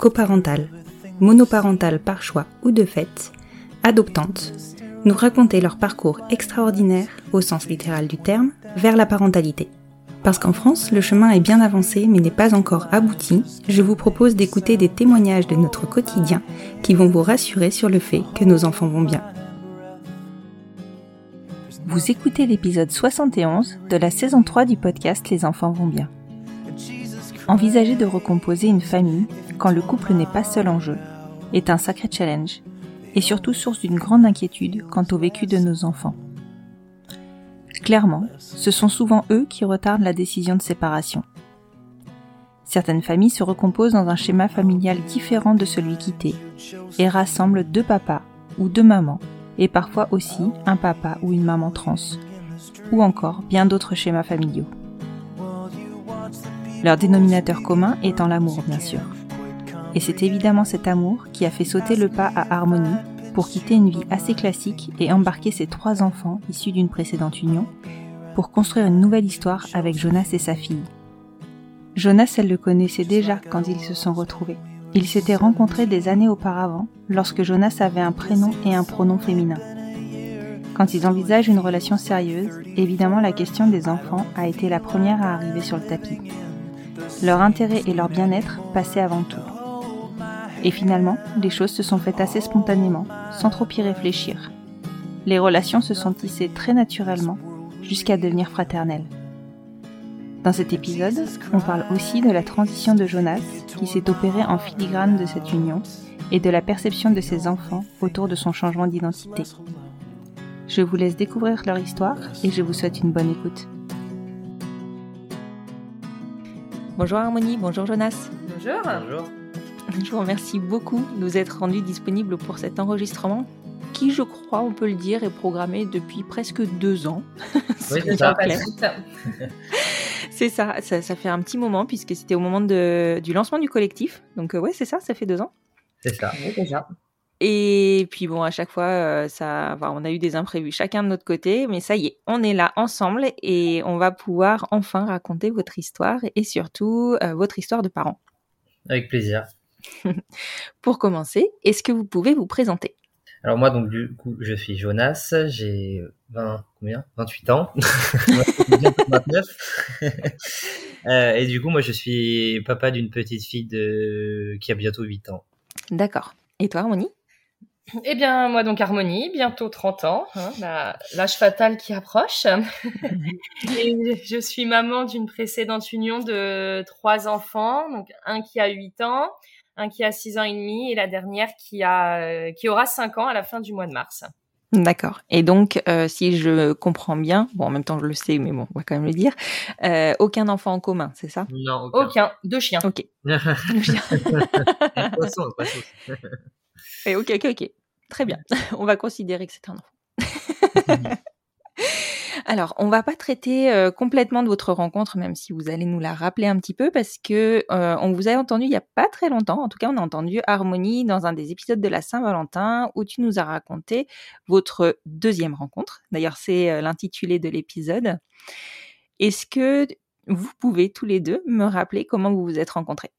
coparentales, monoparentales par choix ou de fait, adoptantes, nous raconter leur parcours extraordinaire, au sens littéral du terme, vers la parentalité. Parce qu'en France, le chemin est bien avancé mais n'est pas encore abouti, je vous propose d'écouter des témoignages de notre quotidien qui vont vous rassurer sur le fait que nos enfants vont bien. Vous écoutez l'épisode 71 de la saison 3 du podcast Les enfants vont bien. Envisager de recomposer une famille quand le couple n'est pas seul en jeu est un sacré challenge et surtout source d'une grande inquiétude quant au vécu de nos enfants. Clairement, ce sont souvent eux qui retardent la décision de séparation. Certaines familles se recomposent dans un schéma familial différent de celui quitté et rassemblent deux papas ou deux mamans et parfois aussi un papa ou une maman trans ou encore bien d'autres schémas familiaux. Leur dénominateur commun étant l'amour bien sûr. Et c'est évidemment cet amour qui a fait sauter le pas à Harmonie pour quitter une vie assez classique et embarquer ses trois enfants issus d'une précédente union pour construire une nouvelle histoire avec Jonas et sa fille. Jonas, elle le connaissait déjà quand ils se sont retrouvés. Ils s'étaient rencontrés des années auparavant lorsque Jonas avait un prénom et un pronom féminin. Quand ils envisagent une relation sérieuse, évidemment la question des enfants a été la première à arriver sur le tapis. Leur intérêt et leur bien-être passaient avant tout. Et finalement, les choses se sont faites assez spontanément, sans trop y réfléchir. Les relations se sont tissées très naturellement, jusqu'à devenir fraternelles. Dans cet épisode, on parle aussi de la transition de Jonas, qui s'est opérée en filigrane de cette union, et de la perception de ses enfants autour de son changement d'identité. Je vous laisse découvrir leur histoire et je vous souhaite une bonne écoute. Bonjour Harmonie, bonjour Jonas. Bonjour. Bonjour. Je vous remercie beaucoup de nous être rendus disponibles pour cet enregistrement qui, je crois, on peut le dire, est programmé depuis presque deux ans. Oui, c'est Ça. C'est ça, ça, ça fait un petit moment puisque c'était au moment de, du lancement du collectif. Donc euh, ouais, c'est ça, ça fait deux ans. C'est ça. Oui, déjà. Et puis bon, à chaque fois, euh, ça, enfin, on a eu des imprévus chacun de notre côté, mais ça y est, on est là ensemble et on va pouvoir enfin raconter votre histoire et surtout euh, votre histoire de parents. Avec plaisir. Pour commencer, est-ce que vous pouvez vous présenter? Alors moi donc du coup je suis Jonas, j'ai 20 combien? 28 ans. Bientôt 29. Euh, et du coup moi je suis papa d'une petite fille de qui a bientôt 8 ans. D'accord. Et toi, Harmonie Eh bien, moi donc Harmonie, bientôt 30 ans, hein, l'âge fatal qui approche. Et je suis maman d'une précédente union de trois enfants, donc un qui a 8 ans, un qui a 6 ans et demi et la dernière qui a euh, qui aura 5 ans à la fin du mois de mars. D'accord. Et donc, euh, si je comprends bien, bon, en même temps, je le sais, mais bon, on va quand même le dire, euh, aucun enfant en commun, c'est ça? Non, aucun. Aucun, deux chiens. Ok. Un poisson, un poisson. Et ok, ok, ok. Très bien. On va considérer que c'est un enfant. Alors, on va pas traiter euh, complètement de votre rencontre, même si vous allez nous la rappeler un petit peu, parce que euh, on vous a entendu il y a pas très longtemps. En tout cas, on a entendu Harmonie dans un des épisodes de la Saint-Valentin où tu nous as raconté votre deuxième rencontre. D'ailleurs, c'est euh, l'intitulé de l'épisode. Est-ce que vous pouvez tous les deux me rappeler comment vous vous êtes rencontrés?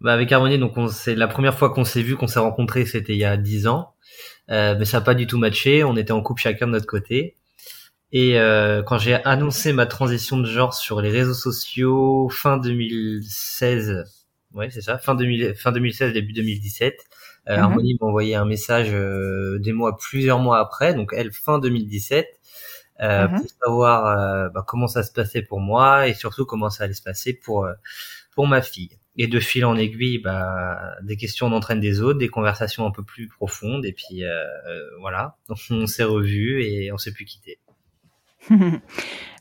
Bah avec Harmonie, donc c'est la première fois qu'on s'est vu, qu'on s'est rencontrés, c'était il y a dix ans. Mais ça n'a pas du tout matché. On était en couple chacun de notre côté. Et euh, quand j'ai annoncé ma transition de genre sur les réseaux sociaux fin 2016, ouais c'est ça, fin, 2000, fin 2016 début 2017, euh, mhm. Harmonie m'a envoyé un message euh, des mois plusieurs mois après, donc elle fin 2017, euh, mhm. pour savoir euh, bah, comment ça se passait pour moi et surtout comment ça allait se passer pour pour ma fille. Et de fil en aiguille, bah, des questions entraînent des autres, des conversations un peu plus profondes, et puis voilà. Donc on s'est revus et on s'est plus quitté.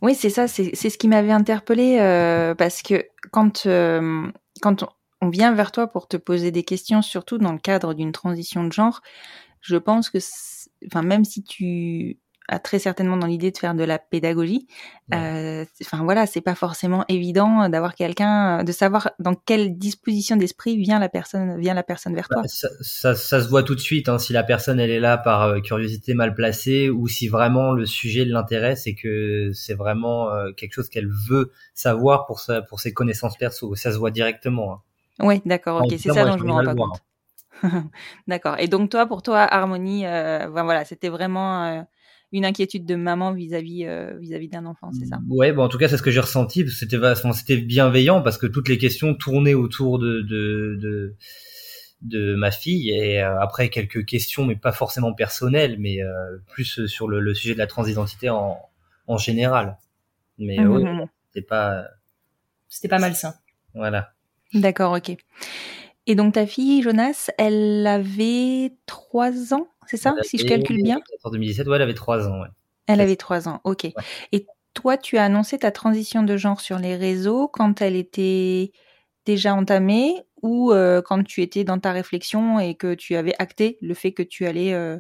oui, c'est ça, c'est ce qui m'avait interpellé euh, parce que quand, euh, quand on vient vers toi pour te poser des questions, surtout dans le cadre d'une transition de genre, je pense que, enfin, même si tu très certainement dans l'idée de faire de la pédagogie. Euh, enfin voilà, c'est pas forcément évident d'avoir quelqu'un, de savoir dans quelle disposition d'esprit vient la personne, vient la personne vers toi. Bah, ça, ça, ça, se voit tout de suite hein, si la personne elle est là par euh, curiosité mal placée ou si vraiment le sujet l'intéresse et que c'est vraiment euh, quelque chose qu'elle veut savoir pour sa, pour ses connaissances perso. Ça se voit directement. Hein. Oui, d'accord, ok, c'est ça dont je me rends pas compte. D'accord. Et donc toi, pour toi, Harmonie, euh, ben voilà, c'était vraiment une inquiétude de maman vis-à-vis euh, vis-à-vis d'un enfant, c'est ça? Ouais, bon, en tout cas, c'est ce que j'ai ressenti. C'était c'était bienveillant parce que toutes les questions tournaient autour de de, de, de ma fille et euh, après quelques questions, mais pas forcément personnelles, mais euh, plus sur le, le, sujet de la transidentité en en général. Mais mmh, mmh, mmh. c'était pas c'était pas malsain. Voilà. D'accord, ok. Et donc ta fille, Jonas, elle avait trois ans c'est ça, si je calcule bien? En 2017, ouais, elle avait 3 ans. Ouais. Elle avait 3 ans, ok. Et toi, tu as annoncé ta transition de genre sur les réseaux quand elle était déjà entamée ou euh, quand tu étais dans ta réflexion et que tu avais acté le fait que tu allais euh,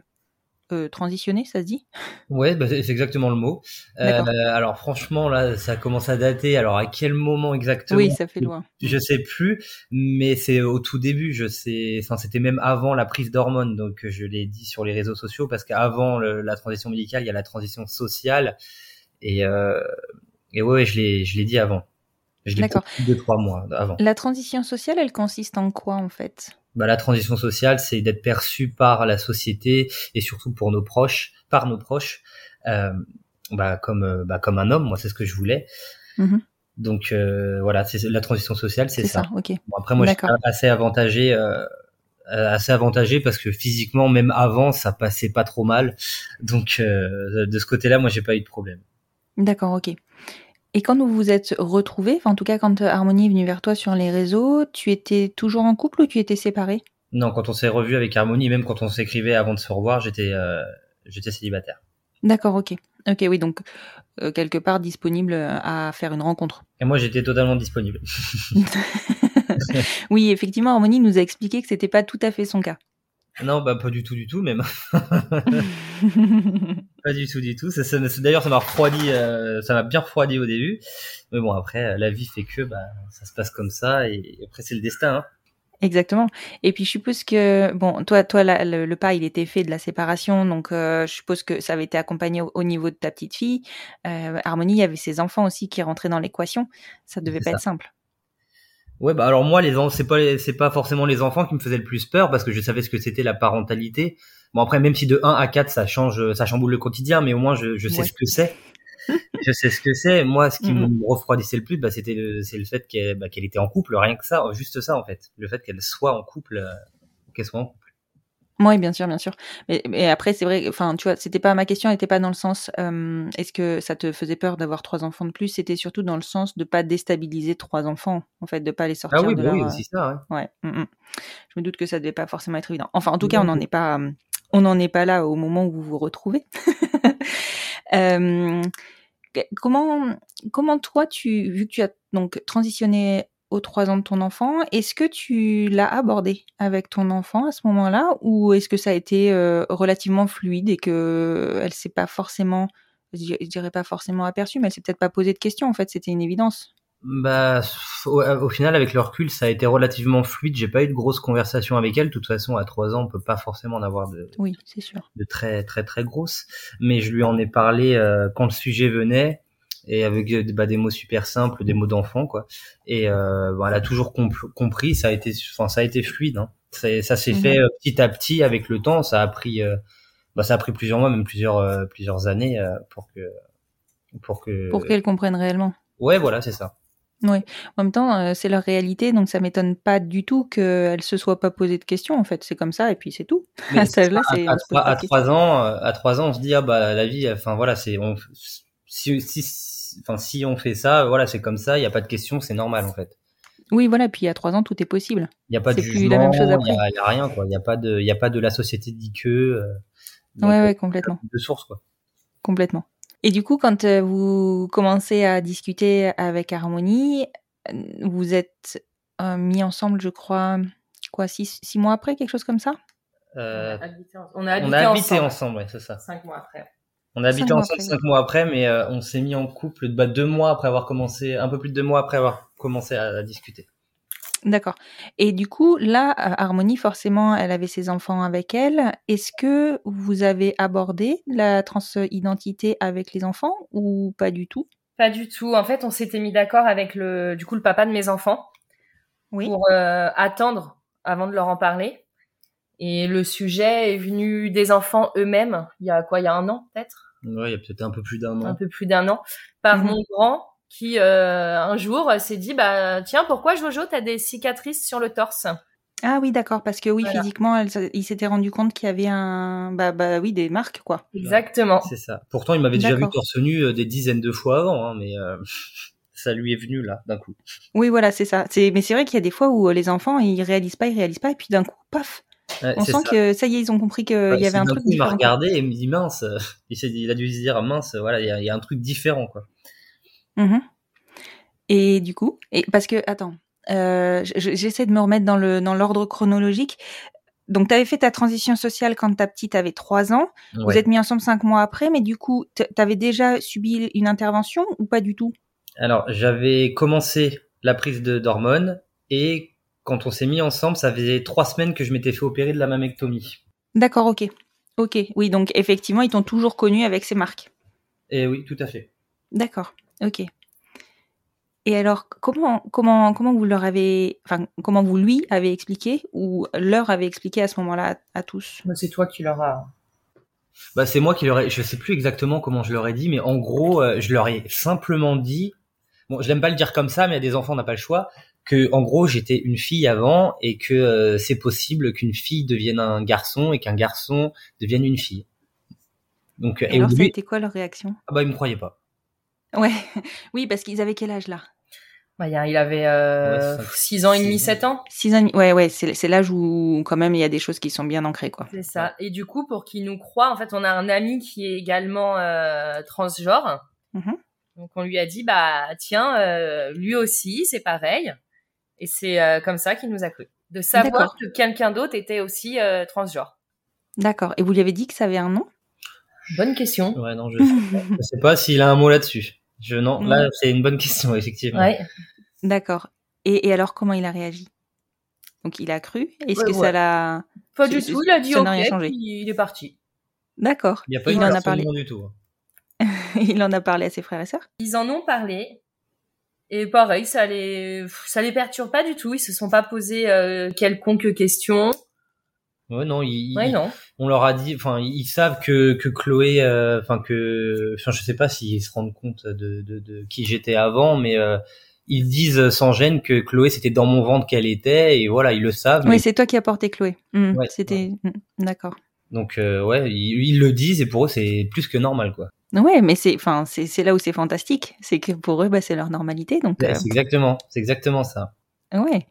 euh, transitionner, ça se dit Ouais, bah, c'est exactement le mot. Euh, alors franchement, là, ça commence à dater. Alors à quel moment exactement Oui, ça fait loin. Je sais plus, mais c'est au tout début. Je sais, enfin, c'était même avant la prise d'hormones, donc je l'ai dit sur les réseaux sociaux parce qu'avant la transition médicale, il y a la transition sociale, et euh, et ouais, je l'ai, je l'ai dit avant. Je l'ai dit deux trois mois avant. La transition sociale, elle consiste en quoi en fait? Bah, la transition sociale, c'est d'être perçu par la société et surtout pour nos proches, par nos proches, euh, bah, comme euh, bah, comme un homme. Moi, c'est ce que je voulais. Mm-hmm. Donc euh, voilà, c'est la transition sociale, c'est ça. ok. Bon, après, moi, je suis assez avantagé. Euh, assez avantagé parce que physiquement même avant ça passait pas trop mal donc euh, de ce côté-là moi j'ai pas eu de problème d'accord ok et quand vous vous êtes retrouvés, en tout cas quand euh, Harmonie est venue vers toi sur les réseaux, tu étais toujours en couple ou tu étais séparé Non, quand on s'est revu avec Harmonie, même quand on s'écrivait avant de se revoir, j'étais euh, j'étais célibataire. D'accord, ok. Ok, oui, donc euh, quelque part disponible à faire une rencontre. Et moi, j'étais totalement disponible. oui, effectivement, Harmonie nous a expliqué que c'était pas tout à fait son cas. Non, bah pas du tout, du tout, même. pas du tout, du tout. Ça, D'ailleurs, ça m'a refroidi, euh, ça m'a bien refroidi au début. Mais bon, après, euh, la vie fait que bah, ça se passe comme ça, et après, c'est le destin. Hein. Exactement. Et puis je suppose que bon, toi, toi, le, pas, il était fait de la séparation, donc euh, je suppose que ça avait été accompagné au, niveau de ta petite fille. Harmonie, il y avait ses enfants aussi qui rentraient dans l'équation. Ça devait pas être simple. Ouais, bah alors moi, les c'est pas c'est pas forcément les enfants qui me faisaient le plus peur parce que je savais ce que c'était la parentalité. Bon après, même si de 1 à 4 ça change, ça chamboule le quotidien, mais au moins je, je sais ce que c'est. je sais ce que c'est. Moi, ce qui mm-hmm. me refroidissait le plus, bah, c'était le, c'est le fait qu'elle, bah, qu'elle était en couple, rien que ça, juste ça en fait, le fait qu'elle soit en couple, euh, qu'elle soit en couple. Oui, bien sûr, bien sûr. Mais, mais après, c'est vrai, enfin, tu vois, c'était pas ma question, n'était pas dans le sens, euh, est-ce que ça te faisait peur d'avoir trois enfants de plus? C'était surtout dans le sens de pas déstabiliser trois enfants, en fait, de pas les sortir. Ah oui, de bah oui, aussi ça. Ouais. ouais mm, mm. Je me doute que ça devait pas forcément être évident. Enfin, en tout cas, on n'en est pas, on n'en est pas là au moment où vous vous retrouvez. euh, comment, comment toi, tu, vu que tu as donc transitionné aux trois ans de ton enfant. Est-ce que tu l'as abordé avec ton enfant à ce moment-là ou est-ce que ça a été euh, relativement fluide et que elle s'est pas forcément je dirais pas forcément aperçue, mais elle s'est peut-être pas posé de questions. En fait, c'était une évidence. Bah, au, au, final, avec le recul, ça a été relativement fluide. J'ai pas eu de grosses conversations avec elle. De toute façon, à trois ans, on peut pas forcément en avoir de, oui, c'est sûr, de très très très grosses. Mais je lui en ai parlé euh, quand le sujet venait et avec euh, bah, des mots super simples, des mots d'enfant, quoi. Et euh, bah, elle a toujours compris. Ça a été, enfin, ça a été fluide. Hein. Ça, ça s'est mhm. fait euh, petit à petit avec le temps. Ça a pris, bah, ça a pris plusieurs mois, même plusieurs plusieurs années pour que pour que pour qu'elle comprenne réellement. Ouais, voilà, c'est ça. Oui. En même temps, euh, c'est leur réalité, donc ça m'étonne pas du tout qu'elle se soit pas posé de questions. En fait, c'est comme ça et puis c'est tout. à, à, trois ans, euh, à trois ans, on se dit ah bah la vie, enfin voilà, c'est si si enfin si on fait ça, voilà, c'est comme ça, il y a pas de questions, c'est normal en fait. Oui, voilà. Puis à trois ans, tout est possible. Il n'y a pas de jugement, la même chose après. Il y, a rien quoi. Il n'y a pas de, il y a pas de la société dit que. Euh, ouais, ouais, complètement. De source quoi. Complètement. Et du coup, quand euh, vous commencez à discuter avec Harmonie, euh, vous êtes euh, mis ensemble, je crois, quoi, six, six, mois après, quelque chose comme ça? Euh, On a habité, on a habité ensemble, ouais, c'est ça. Cinq mois après. On a habité ensemble cinq mois après, mais on s'est mis en couple bah, deux mois après avoir commencé, un peu plus de deux mois après avoir commencé à discuter. D'accord. Et du coup, là, Harmonie, forcément, elle avait ses enfants avec elle. Est-ce que vous avez abordé la transidentité avec les enfants ou pas du tout? Pas du tout. En fait, on s'était mis d'accord avec le, du coup, le papa de mes enfants oui. pour euh, attendre avant de leur en parler. Et le sujet est venu des enfants eux-mêmes. Il y a quoi? Il y a un an, peut-être? Ouais, il y a peut-être un peu plus d'un an. Un peu plus d'un an. Par mmh mon grand qui euh, un jour s'est dit bah tiens pourquoi Jojo t'as des cicatrices sur le torse? Ah oui d'accord parce que oui physiquement il s'était rendu compte qu'il y avait un bah bah oui des marques quoi. Exactement. C'est ça. Pourtant il m'avait déjà vu torse nu euh, des dizaines de fois avant hein, mais euh, ça lui est venu là d'un coup. Oui voilà c'est ça. C'est mais c'est vrai qu'il y a des fois où les enfants ils réalisent pas ils réalisent pas et puis d'un coup paf on sent que ça y est, ils ont compris qu'il y avait un truc. Il m'a regardé et me dit mince. Il, a dû se dire mince, voilà, il y, y, a un truc différent quoi. Mmh et du coup, et parce que attends, euh, j'essaie de me remettre dans le dans l'ordre chronologique. Donc, tu avais fait ta transition sociale quand ta petite avait 3 ans. Vous êtes mis ensemble 5 mois après, mais du coup, tu avais déjà subi une intervention ou pas du tout? Alors, j'avais commencé la prise d'hormones et quand on s'est mis ensemble, ça faisait 3 semaines que je m'étais fait opérer de la mammectomie. D'accord, ok. Ok, oui, donc effectivement, ils t'ont toujours connu avec ces marques. Et oui, tout à fait. D'accord. Ok. Et alors, comment, comment, comment vous leur avez, enfin, comment vous lui avez expliqué ou leur avez expliqué à ce moment-là à, tous? Bah, C'est toi qui leur as. Bah, c'est moi qui leur ai, je sais plus exactement comment je leur ai dit, mais en gros, euh, je leur ai simplement dit, bon, je n'aime pas le dire comme ça, mais à des enfants, on n'a pas le choix, que, en gros, j'étais une fille avant et que euh, c'est possible qu'une fille devienne un garçon et qu'un garçon devienne une fille. Donc, et, alors, ça a été quoi leur réaction? Ah bah, ils me croyaient pas. Ouais, oui, parce qu'ils avaient quel âge là? Bah, il avait euh, 6 ans et demi, 7 ans. 6 ans, ouais, ouais, c'est l'âge où quand même il y a des choses qui sont bien ancrées, quoi. C'est ça. Et du coup, pour qu'il nous croit, en fait, on a un ami qui est également euh, transgenre. Mmh Donc on lui a dit, bah tiens, euh, lui aussi, c'est pareil. Et c'est euh, comme ça qu'il nous a cru. De savoir que quelqu'un d'autre était aussi euh, transgenre. D'accord. Et vous lui avez dit que ça avait un nom? Bonne question. Ouais, non, je sais sais pas s'il a un mot là-dessus. Je non, là c'est une bonne question effectivement. Ouais. D'accord. Et, et, alors comment il a réagi? Donc il a cru? Est-ce que ça l'a Pas du tout. Il a dit ok. Il est parti. D'accord. Il, a pas il en a parlé du tout. il en a parlé à ses frères et sœurs? Ils en ont parlé. Et pareil, ça les ça les perturbe pas du tout. Ils se sont pas posé euh, quelconque question. Ouais, non, on leur a dit, enfin, ils savent que, que Chloé, euh, enfin, que, enfin, je sais pas s'ils se rendent compte de, de, de qui j'étais avant, mais euh, ils disent sans gêne que Chloé, c'était dans mon ventre qu'elle était, et voilà, ils le savent. Oui, c'est toi qui as porté Chloé. Mmh, c'était, mmh, d'accord. Donc, euh, ouais, ils, le disent, et pour eux, c'est plus que normal, quoi. Ouais, mais c'est, enfin, c'est là où c'est fantastique, c'est que pour eux, bah, c'est leur normalité, donc. c'est exactement, c'est exactement ça. Ouais.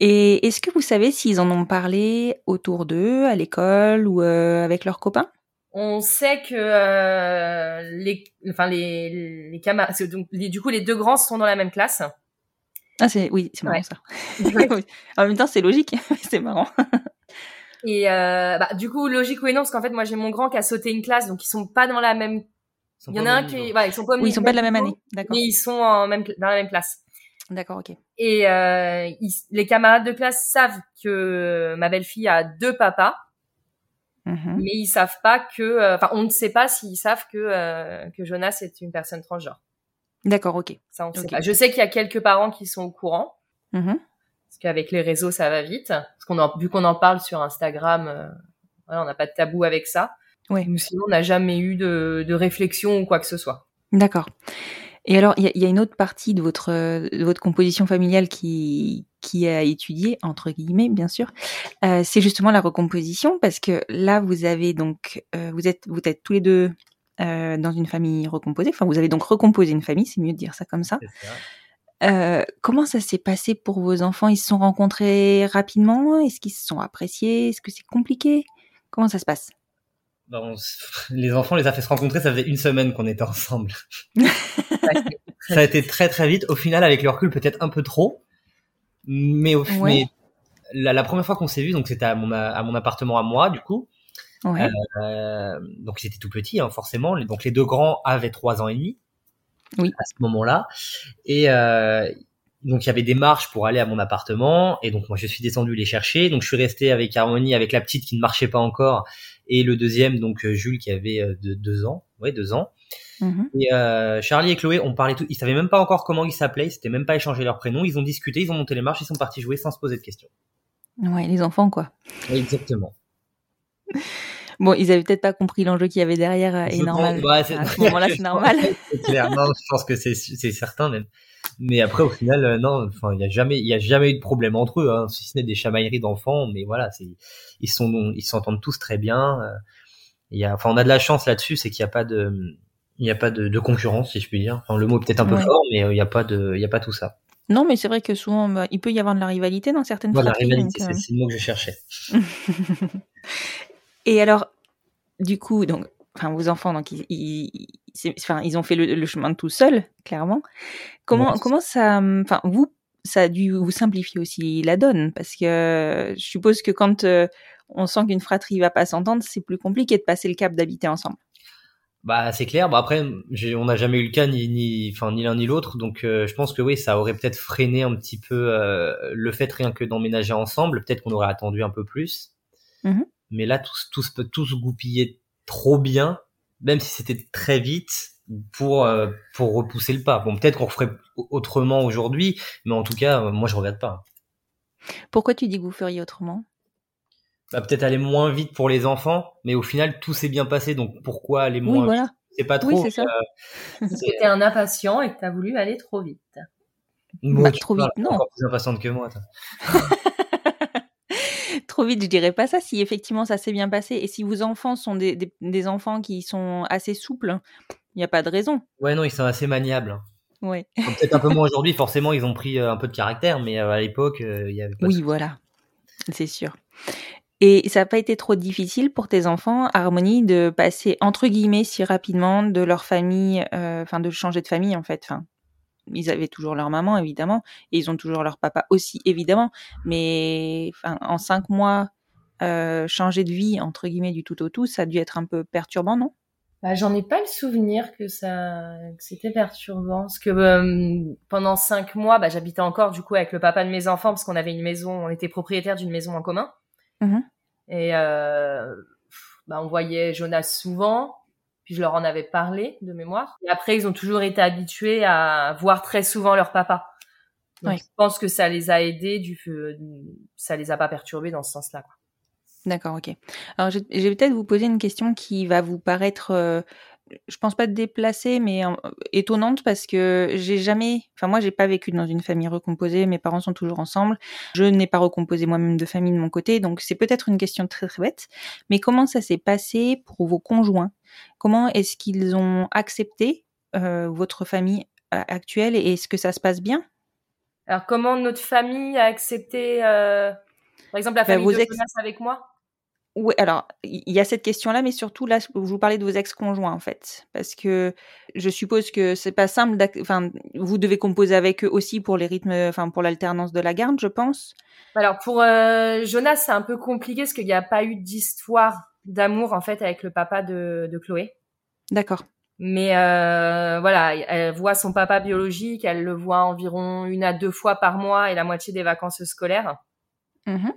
Et est-ce que vous savez s'ils en ont parlé autour d'eux, à l'école ou euh, avec leurs copains? On sait que euh, les, enfin les, les camarades, donc du coup les deux grands sont dans la même classe. Ah c'est oui, c'est marrant ça. en même temps c'est logique, c'est marrant. Et euh, bah, du coup logique oui non parce qu'en fait moi j'ai mon grand qui a sauté une classe donc ils sont pas dans la même Il y en a un qui, ils sont pas, oui, ils sont pas de la même année, d'accord. Mais ils sont en même dans la même classe. D'accord, ok. Et euh, les camarades de classe savent que ma belle-fille a deux papas, mm-hmm. mais ils savent pas que, euh, enfin, on ne sait pas s'ils savent que euh, que Jonas est une personne transgenre. D'accord, ok. Ça, on sait pas. Je sais qu'il y a quelques parents qui sont au courant, mm-hmm. Parce qu'avec les réseaux, ça va vite. Parce qu'on en, vu qu'on en parle sur Instagram, euh, voilà, on n'a pas de tabou avec ça. Oui. Sinon, on n'a jamais eu de, de réflexion ou quoi que ce soit. D'accord. Et alors, il y, a une autre partie de votre, de votre composition familiale qui, qui a étudié, entre guillemets, bien sûr, euh, c'est justement la recomposition, parce que là, vous avez donc, euh, vous êtes, vous êtes tous les deux euh, dans une famille recomposée. Enfin, vous avez donc recomposé une famille, c'est mieux de dire ça comme ça. Euh, comment ça s'est passé pour vos enfants? Ils se sont rencontrés rapidement? Est-ce qu'ils se sont appréciés? Est-ce que c'est compliqué? Comment ça se passe? Bah, les enfants les a fait se rencontrer, ça faisait une semaine qu'on était ensemble. ça a été très très vite. Au final, avec le recul, peut-être un peu trop. Mais au final, la, première fois qu'on s'est vu, donc c'était à mon, à mon appartement à moi, du coup. Ouais. Euh, donc ils étaient tout petits, hein, forcément. Donc les deux grands avaient trois ans et demi. Oui. À ce moment-là. Et euh, donc il y avait des marches pour aller à mon appartement. Et donc moi je suis descendu les chercher. Donc je suis resté avec Harmonie, avec la petite qui ne marchait pas encore et le deuxième donc euh, Jules qui avait euh, deux ans, ouais deux ans. Mhm. Et euh, Charlie et Chloé, on parlait tout, ils savaient même pas encore comment ils s'appelaient, ils s'étaient même pas échangé leur prénom, ils ont discuté, ils ont monté les marches, ils sont partis jouer sans se poser de questions. Ouais, les enfants quoi. Exactement. Bon, ils avaient peut-être pas compris l'enjeu qu'il y avait derrière et normal. Bah, à ce moment-là, c'est normal. c'est clair. Non, je pense que c'est c'est certain même. Mais après, au final, euh, non, enfin, il y a jamais, il y a jamais eu de problème entre eux, hein, si ce n'est des chamailleries d'enfants. Mais voilà, c'est, ils sont, ils s'entendent tous très bien. Euh, il y a, enfin, on a de la chance là-dessus, c'est qu'il n'y a pas de, il n'y a pas de, de, concurrence, si je puis dire. Enfin, le mot est peut-être un peu fort, mais euh, il n'y a pas de, il y a pas tout ça. Non, mais c'est vrai que souvent, bah, il peut y avoir de la rivalité dans certaines voilà, la rivalité, c'est le mot que je cherchais. Et alors, du coup, donc, enfin, vos enfants, donc, ils, enfin, ils ont fait le, chemin tout seuls, clairement. Comment, comment ça, enfin, vous, ça a dû vous simplifier aussi la donne, parce que je suppose que quand euh, on sent qu'une fratrie va pas s'entendre, c'est plus compliqué de passer le cap d'habiter ensemble. Bah c'est clair. Bah après, on n'a jamais eu le cas ni ni enfin ni l'un ni l'autre, donc euh, je pense que oui, ça aurait peut-être freiné un petit peu euh, le fait rien que d'emménager ensemble. Peut-être qu'on aurait attendu un peu plus. Mmh Mais là, tout, tout, peut tout se goupiller trop bien même si c'était très vite pour euh, pour repousser le pas. Bon, peut-être qu'on ferait autrement aujourd'hui, mais en tout cas, euh, moi je regrette pas. Pourquoi tu dis que vous feriez autrement? Bah, peut-être aller moins vite pour les enfants, mais au final tout s'est bien passé, donc pourquoi aller moins oui, vite? C'est pas trop. Oui, c'est ça. Euh, C'était un impatient et que t'as voulu aller trop vite. Bah, trop vite, non. Encore plus impatiente que moi. trop vite, je dirais pas ça. Si effectivement ça s'est bien passé et si vos enfants sont des, des, enfants qui sont assez souples, il n'y a pas de raison. Ouais, non, ils sont assez maniables. Ouais. Peut-être un peu moins aujourd'hui, forcément, ils ont pris euh, un peu de caractère, mais euh, à l'époque, euh, il y avait pas Oui, voilà, c'est sûr. Et ça n'a pas été trop difficile pour tes enfants, Harmonie, de passer entre guillemets si rapidement de leur famille, enfin de changer de famille en fait, enfin? Ils avaient toujours leur maman évidemment et ils ont toujours leur papa aussi évidemment. Mais en cinq mois euh, changer de vie entre guillemets du tout au tout ça a dû être un peu perturbant non? Bah, j'en ai pas le souvenir que ça que c'était perturbant. Parce que euh, pendant cinq mois bah, j'habitais encore du coup avec le papa de mes enfants parce qu'on avait une maison on était propriétaire d'une maison en commun. Mmh et euh, bah, on voyait Jonas souvent puis je leur en avais parlé de mémoire. Et après, ils ont toujours été habitués à voir très souvent leur papa. Donc, je pense que ça les a aidés, du, ça les a pas perturbés dans ce sens-là. D'accord, ok. Alors, je, vais peut-être vous poser une question qui va vous paraître, euh, je pense pas déplacée, mais euh, étonnante parce que j'ai jamais, enfin moi, j'ai pas vécu dans une famille recomposée. Mes parents sont toujours ensemble. Je n'ai pas recomposé moi-même de famille de mon côté, donc c'est peut-être une question très très bête. Mais comment ça s'est passé pour vos conjoints? Comment est-ce qu'ils ont accepté euh, votre famille euh, actuelle et est-ce que ça se passe bien? Alors, comment notre famille a accepté, euh, par exemple, la bah, famille de ex... avec moi? Oui, alors il y a cette question-là, mais surtout là, je vous parlais de vos ex-conjoints en fait, parce que je suppose que c'est pas simple. Enfin, vous devez composer avec eux aussi pour les rythmes, enfin pour l'alternance de la garde, je pense. Alors pour Jonas, c'est un peu compliqué parce qu'il n'y a pas eu d'histoire d'amour en fait avec le papa de, de Chloé. D'accord. Mais euh, voilà, elle voit son papa biologique, elle le voit environ une à deux fois par mois et la moitié des vacances scolaires. Mhm.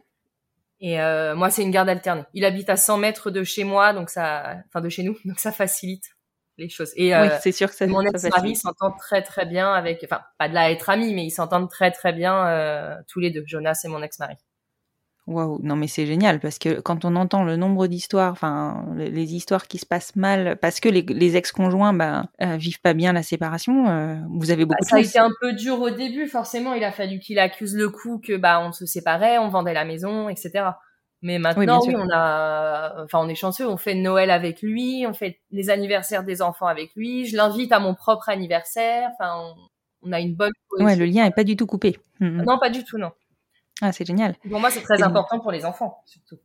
Et euh, moi, c'est une garde alternée. Il habite à 100 mètres de chez moi, donc ça, enfin de chez nous, donc ça facilite les choses. Et oui, euh, c'est sûr que ça mon ex-mari s'entend très très bien avec, enfin pas de là à être amis, mais ils s'entendent très très bien euh, tous les deux, Jonas et mon ex-mari. Waouh, non mais c'est génial parce que quand on entend le nombre d'histoires, enfin les, histoires qui se passent mal parce que les, les ex-conjoints bah, euh, vivent pas bien la séparation, euh, vous avez Bah, beaucoup ça a été un peu dur au début, forcément. Il a fallu qu'il accuse le coup que bah on se séparait, on vendait la maison, etc. Mais maintenant, oui, on a, enfin, on est chanceux. On fait Noël avec lui, on fait les anniversaires des enfants avec lui. Je l'invite à mon propre anniversaire. Enfin, on, on a une bonne. Ouais, le lien est pas du tout coupé. Mhm. Non, pas du tout, non. Ah, c'est génial. Pour moi, c'est très important pour les enfants, surtout.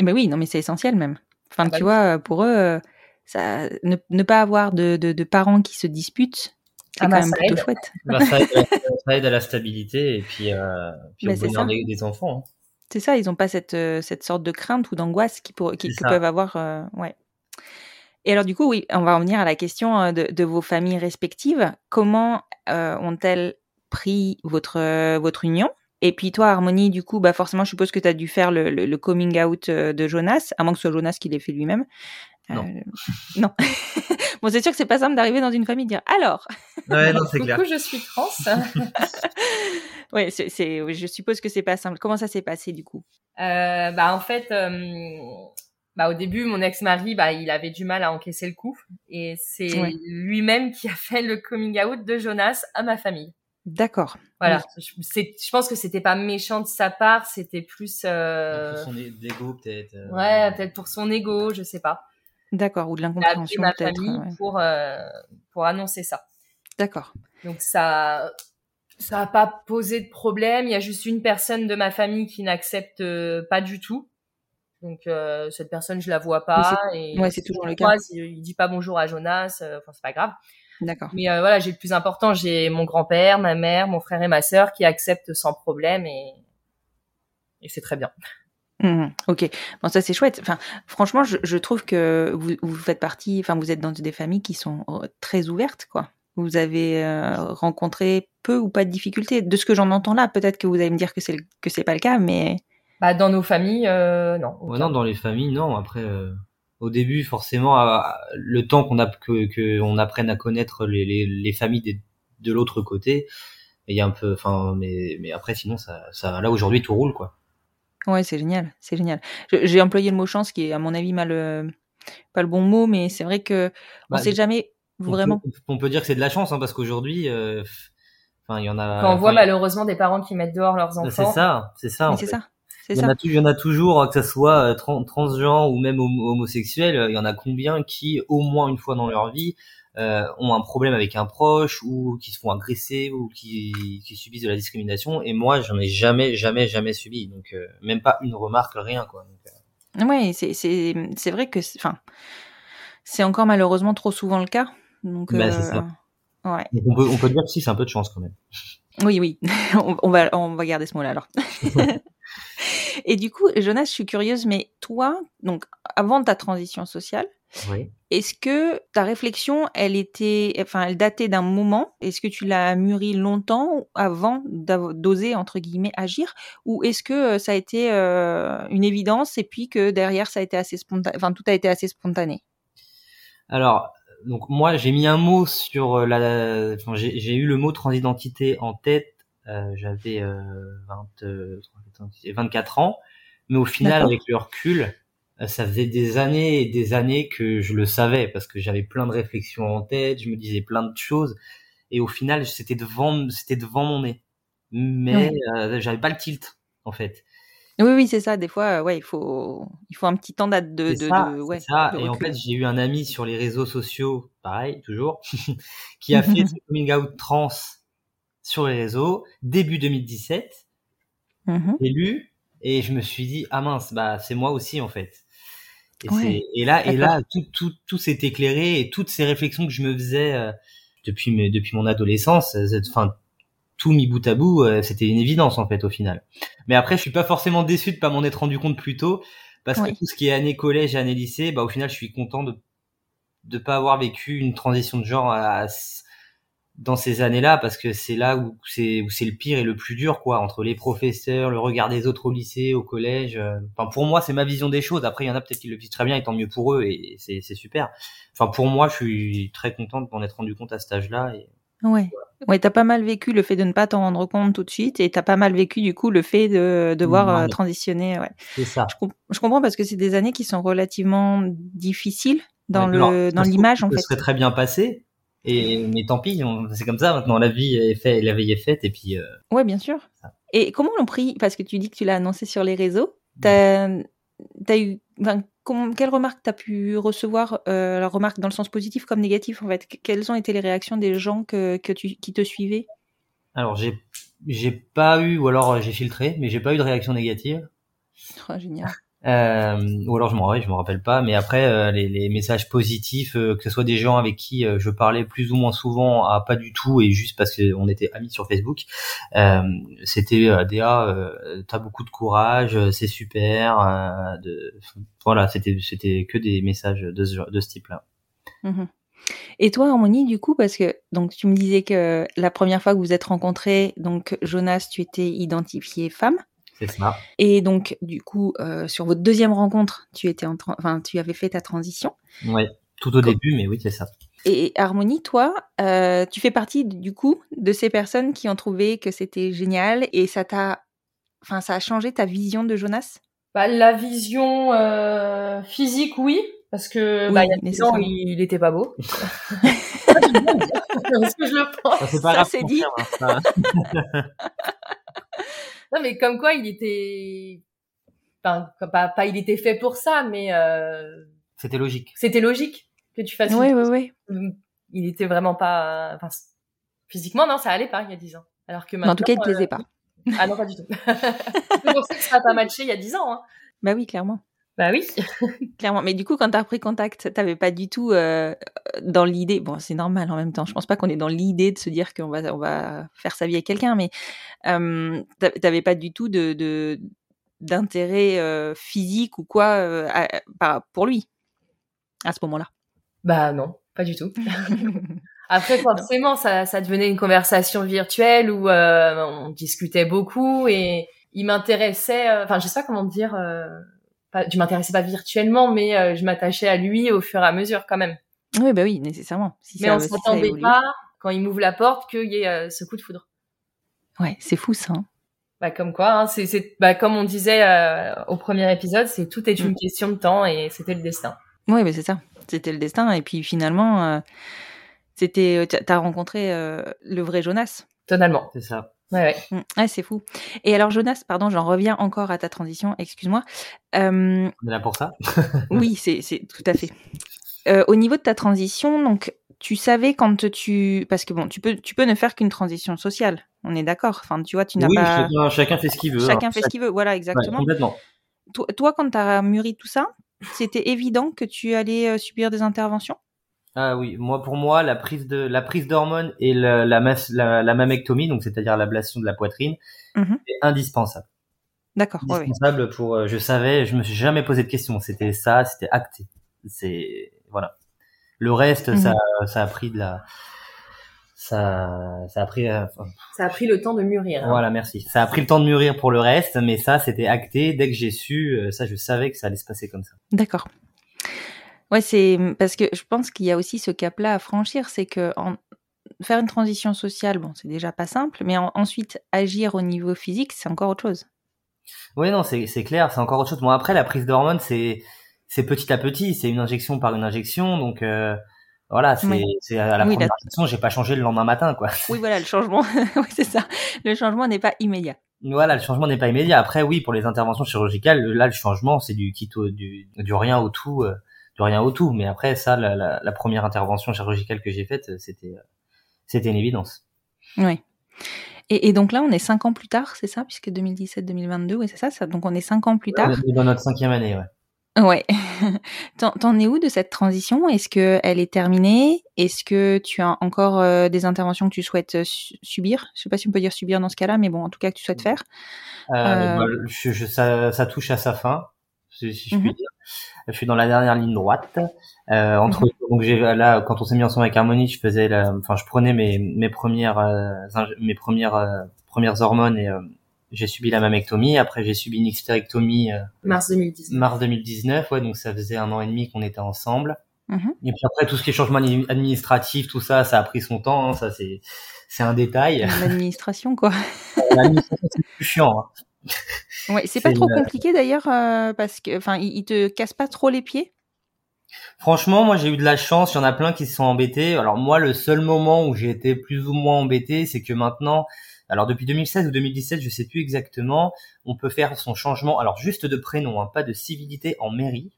Eh Ben oui, non mais c'est essentiel même. Enfin, Ah bah tu oui. vois, pour eux, euh, ça, ne, ne pas avoir de, de, de parents qui se disputent, c'est Ah quand bah, même plutôt aide. chouette. Bah, ça, aide, ça aide à la stabilité et puis, euh, puis Bah, au c'est bonheur ça. des, des enfants. hein. C'est ça, ils n'ont pas cette, euh, cette sorte de crainte ou d'angoisse que ça. peuvent avoir. euh, ouais. Et alors, du coup, oui, on va en venir à la question euh, de, de vos familles respectives. Comment euh, ont-elles pris votre, euh, votre union? Et puis, toi, Harmonie, du coup, bah, forcément, je suppose que tu as dû faire le, le- le coming out euh, de Jonas, à moins que ce soit Jonas qui l'ait fait lui-même. Non. Euh, non. bon, c'est sûr que c'est pas simple d'arriver dans une famille et de dire alors. Ouais, non, c'est Du clair. coup, je suis trans. Ouais, c'est, je suppose que c'est pas simple. Comment ça s'est passé, du coup? Euh, bah en fait, euh, bah au début, mon ex-mari, bah il avait du mal à encaisser le coup, et c'est Ouais. lui-même qui a fait le coming out de Jonas à ma famille. D'accord. Voilà. Je, pense que c'était pas méchant de sa part, c'était plus, euh, Pour son ego, peut-être. euh, ouais, peut-être pour son ego, je sais pas. D'accord, ou de l'incompréhension ma peut-être. famille ouais. pour euh, pour annoncer ça. D'accord. Donc ça ça a pas posé de problème. Il y a juste une personne de ma famille qui n'accepte pas du tout. Donc euh, cette personne, je la vois pas. Et ouais, c'est toujours le cas. croise, Il, il dit pas bonjour à Jonas. euh, Enfin, c'est pas grave. D'accord. Mais euh, voilà, j'ai le plus important. J'ai mon grand-père, ma mère, mon frère et ma sœur qui acceptent sans problème et et c'est très bien. Mhm, ok, bon ça c'est chouette. Enfin, franchement, je, je trouve que vous, vous faites partie, enfin vous êtes dans des familles qui sont euh, très ouvertes, quoi. Vous avez euh, rencontré peu ou pas de difficultés. De ce que j'en entends là, peut-être que vous allez me dire que c'est que c'est pas le cas, mais Bah dans nos familles, euh, non. Ouais, non, dans les familles, non. Après, euh, au début, forcément, à- le temps qu'on a que, que on apprenne à connaître les, les, les familles des- de l'autre côté, il y a un peu, enfin, mais mais après, sinon, ça, ça, là aujourd'hui, tout roule, quoi. ouais, c'est génial, c'est génial. J'ai employé le mot chance, qui est à mon avis mal, euh, pas le bon mot, mais c'est vrai que on Bah, sait jamais On vraiment. peut, on peut dire que c'est de la chance, hein, parce qu'aujourd'hui, euh, enfin, il y en a. Quand on voit malheureusement des parents qui mettent dehors leurs C'est enfants. ça, c'est ça. c'est ça, c'est Il y, en ça. a, tou- il y en a toujours, que ce soit euh, tran- transgenre ou même homo- homosexuel, euh, il y en a combien qui, au moins une fois dans leur vie, euh, ont un problème avec un proche ou qui se font agresser ou qui, qui subissent de la discrimination. Et moi, j'en ai jamais, jamais, jamais subi. Donc, euh, même pas une remarque, rien, quoi. Donc, euh, Ouais, c'est c'est c'est vrai que, c'est- enfin, c'est encore malheureusement trop souvent le cas. Donc, Bah, c'est ça. ouais. donc on peut, on peut dire que si, c'est un peu de chance quand même. Oui, oui, on, on va, on va garder ce mot-là alors. Et du coup, Jonas, je suis curieuse, mais toi, donc avant ta transition sociale, Oui. est-ce que ta réflexion, elle était, enfin, elle datait d'un moment? Est-ce que tu l'as mûrie longtemps avant d'oser entre guillemets agir, ou est-ce que euh, ça a été euh, une évidence et puis que derrière ça a été assez spontané, enfin tout a été assez spontané? Alors, donc moi, j'ai mis un mot sur euh, la. Enfin, j'ai eu le mot transidentité en tête. Euh, J'avais euh, 20, euh, 24 ans, mais au final, avec le recul, euh, ça faisait des années et des années que je le savais parce que j'avais plein de réflexions en tête, je me disais plein de choses, et au final, c'était devant, c'était devant mon nez, mais euh, j'avais pas le tilt en fait. Oui, oui, c'est ça. Des fois, ouais, il faut, il faut un petit temps de, de, ça, de- c'est ouais, ça. de Et en fait, j'ai eu un ami sur les réseaux sociaux, pareil, toujours, qui a fait son coming out trans sur les réseaux début 2017. Mhm. J'ai lu et je me suis dit ah mince, bah c'est moi aussi en fait. Et, Ouais, et là, et là, tout, tout, tout s'est éclairé et toutes ces réflexions que je me faisais euh, depuis mes, depuis mon adolescence, euh, enfin tout mis bout à bout, euh, c'était une évidence en fait au final. Mais après, je suis pas forcément déçu de pas m'en être rendu compte plus tôt, parce que tout ce qui est année collège et année lycée, bah au final, je suis content de de pas avoir vécu une transition de genre à, dans ces années-là parce que c'est là où c'est où c'est le pire et le plus dur quoi entre les professeurs, le regard des autres au lycée, au collège. euh. Enfin pour moi c'est ma vision des choses. Après il y en a peut-être qui le vivent très bien et tant mieux pour eux et c'est c'est super. Enfin pour moi je suis très contente de m'en être rendu compte à cet âge-là et Ouais. Ouais, t'as pas mal vécu le fait de ne pas t'en rendre compte tout de suite et t'as pas mal vécu du coup le fait de devoir Ouais. euh, transitionner. Ouais. c'est ça. Je, com- je comprends parce que c'est des années qui sont relativement difficiles dans Ouais, le alors, dans ça l'image en ça fait. serait très bien passé et mais tant pis c'est comme ça maintenant la vie est faite la veille est faite et puis euh, Ouais, bien sûr. Et comment l'ont pris Parce que tu dis que tu l'as annoncé sur les réseaux. T'as as eu, enfin, comment- quelles remarques t'as pu recevoir euh, La remarque dans le sens positif comme négatif en fait? Que- Quelles ont été les réactions des gens que, que tu, qui te suivaient? Alors j'ai j'ai pas eu ou alors euh, j'ai filtré mais j'ai pas eu de réaction négative Oh, Génial. Euh, ou alors je m'en je me rappelle pas mais après euh, les, les messages positifs euh, que ce soit des gens avec qui euh, je parlais plus ou moins souvent à pas du tout et juste parce qu'on était amis sur Facebook euh, c'était euh, Déa euh, t'as beaucoup de courage c'est super de voilà c'était c'était que des messages de ce, de ce type là Mhm. Et toi, Harmonie, du coup, parce que donc tu me disais que la première fois que vous vous êtes rencontrés, donc Jonas, tu étais identifié femme. C'est ça Et donc, du coup, euh, sur votre deuxième rencontre, tu étais en, enfin, tu avais fait ta transition. ouais tout au début mais oui c'est ça Et Harmonie, toi, euh, tu fais partie du coup de ces personnes qui ont trouvé que c'était génial et ça t'a, enfin, ça a changé ta vision de Jonas? Bah, la vision euh, physique, oui, parce que Oui, bah, il y a 10 ans, nécessairement. il, il était pas beau. Parce que je le pense. Ça, c'est dit. confirme, hein. Non, mais comme quoi, il était, enfin, pas, pas il était fait pour ça, mais euh, c'était logique c'était logique que tu fasses. Oui, une- oui, oui. Il était vraiment pas, enfin, physiquement, non, ça allait pas il y a 10 ans. Alors que maintenant. en tout cas, il te euh, plaisait pas. Ah non, pas du tout. c'est pour ça que ça a pas matché il y a 10 ans. Hein. Bah oui, clairement. Bah oui. Clairement. Mais du coup, quand tu as pris contact, t'avais pas du tout euh, dans l'idée. Bon, c'est normal en même temps. Je pense pas qu'on est dans l'idée de se dire qu'on va, on va faire sa vie avec quelqu'un, mais euh, t'a- t'avais pas du tout de de- d'intérêt euh, physique ou quoi euh, à- pour lui à ce moment-là. Bah non, pas du tout. Après, forcément, ça, ça devenait une conversation virtuelle où euh, on discutait beaucoup et il m'intéressait. euh, Enfin, je sais pas comment dire. Pas, je m'intéressais pas virtuellement, mais euh, je m'attachais à lui au fur et à mesure quand même. oui, bah oui, nécessairement. Si mais ça- on évolue. pas quand il m'ouvre la porte qu'il y ait euh, ce coup de foudre. Ouais, c'est fou ça. hein. Bah comme quoi, hein, c'est, bah comme on disait euh, au premier épisode, c'est tout est une Mm. question de temps et c'était le destin. Oui, mais c'est ça. C'était le destin. Et puis finalement, euh, c'était, t'as t'as rencontré euh, le vrai Jonas. Totalement. c'est ça Ouais, ouais. Mm. Ouais, c'est fou. Et alors, Jonas, pardon, j'en reviens encore à ta transition, excuse-moi. Euh, on est là pour ça? Oui, c'est c'est tout à fait. Euh, au niveau de ta transition, donc, tu savais quand tu. Parce que bon, tu peux, tu peux ne faire qu'une transition sociale. On est d'accord. Enfin, tu vois, tu n'as oui pas. chacun, chacun fait ce qu'il veut Chacun hein. fait ce qu'il veut. Voilà, Ouais, exactement. complètement toi, toi, quand tu as mûri tout ça, c'était évident que tu allais euh, subir des interventions? Ah oui, moi pour moi la prise de la prise d'hormones et la la, mas- la, la mammectomie, donc c'est-à-dire l'ablation de la poitrine, Mhm. est indispensable. D'accord. ouais. Indispensable pour. euh, je savais, je me suis jamais posé de questions. C'était ça, c'était acté. C'est voilà. Le reste, Mhm. ça, ça a pris de la. Ça, ça a pris. euh, enfin, Ça a pris le temps de mûrir. hein. Voilà, merci. Ça a pris le temps de mûrir pour le reste, mais ça, c'était acté. Dès que j'ai su, euh, ça, je savais que ça allait se passer comme ça. D'accord. Ouais, c'est parce que je pense qu'il y a aussi ce cap-là à franchir, c'est que en- faire une transition sociale, bon, c'est déjà pas simple, mais en- ensuite agir au niveau physique, c'est encore autre chose. Oui, non, c'est clair, c'est encore autre chose. Bon, après, la prise d'hormones, c'est c'est petit à petit, c'est une injection par une injection, donc euh, voilà, c'est Oui. à la Oui, première injection, j'ai pas changé le lendemain matin, quoi. Oui, voilà, le changement, oui, c'est ça. Le changement n'est pas immédiat. Voilà, le changement n'est pas immédiat. Après, oui, pour les interventions chirurgicales, là, le changement, c'est du du, du rien au tout, euh, rien au tout. Mais après, ça, la, la, la première intervention chirurgicale que j'ai faite, c'était c'était une évidence. Oui. Et, et donc là, on est cinq ans plus tard, c'est ça, puisque 2017-2022, oui, c'est ça, ça. Donc on est cinq ans plus tard. On est Dans notre cinquième année, ouais. Ouais. T'en t'en es où de cette transition? Est-ce que elle est terminée? Est-ce que tu as encore euh, des interventions que tu souhaites euh, su- subir? Je sais pas si on peut dire subir dans ce cas-là, mais bon, en tout cas que tu souhaites faire. Euh, Euh, bah, je, je- ça, ça touche à sa fin. Si je Mhm. puis dire. Je suis dans la dernière ligne droite. Euh, entre donc j'ai là quand on s'est mis ensemble avec Harmonie, je faisais la, enfin je prenais mes mes premières euh, mes premières euh, premières hormones et euh, j'ai subi la mammectomie. Après j'ai subi une hystérectomie euh, Mars 2019. mars 2019. Ouais, donc ça faisait un an et demi qu'on était ensemble. Mhm. Et puis après tout ce qui est changement admi- administratif, tout ça, ça a pris son temps. hein, ça c'est c'est un détail. L'administration, quoi. L'administration, c'est plus chiant. hein. Ouais, c'est pas trop une- compliqué d'ailleurs, euh, parce que, enfin, il, il te casse pas trop les pieds? Franchement, moi j'ai eu de la chance, il y en a plein qui se sont embêtés. Alors moi, le seul moment où j'ai été plus ou moins embêté, c'est que maintenant, alors depuis 2016 ou 2017, je sais plus exactement, on peut faire son changement, alors juste de prénom, hein, pas de civilité en mairie,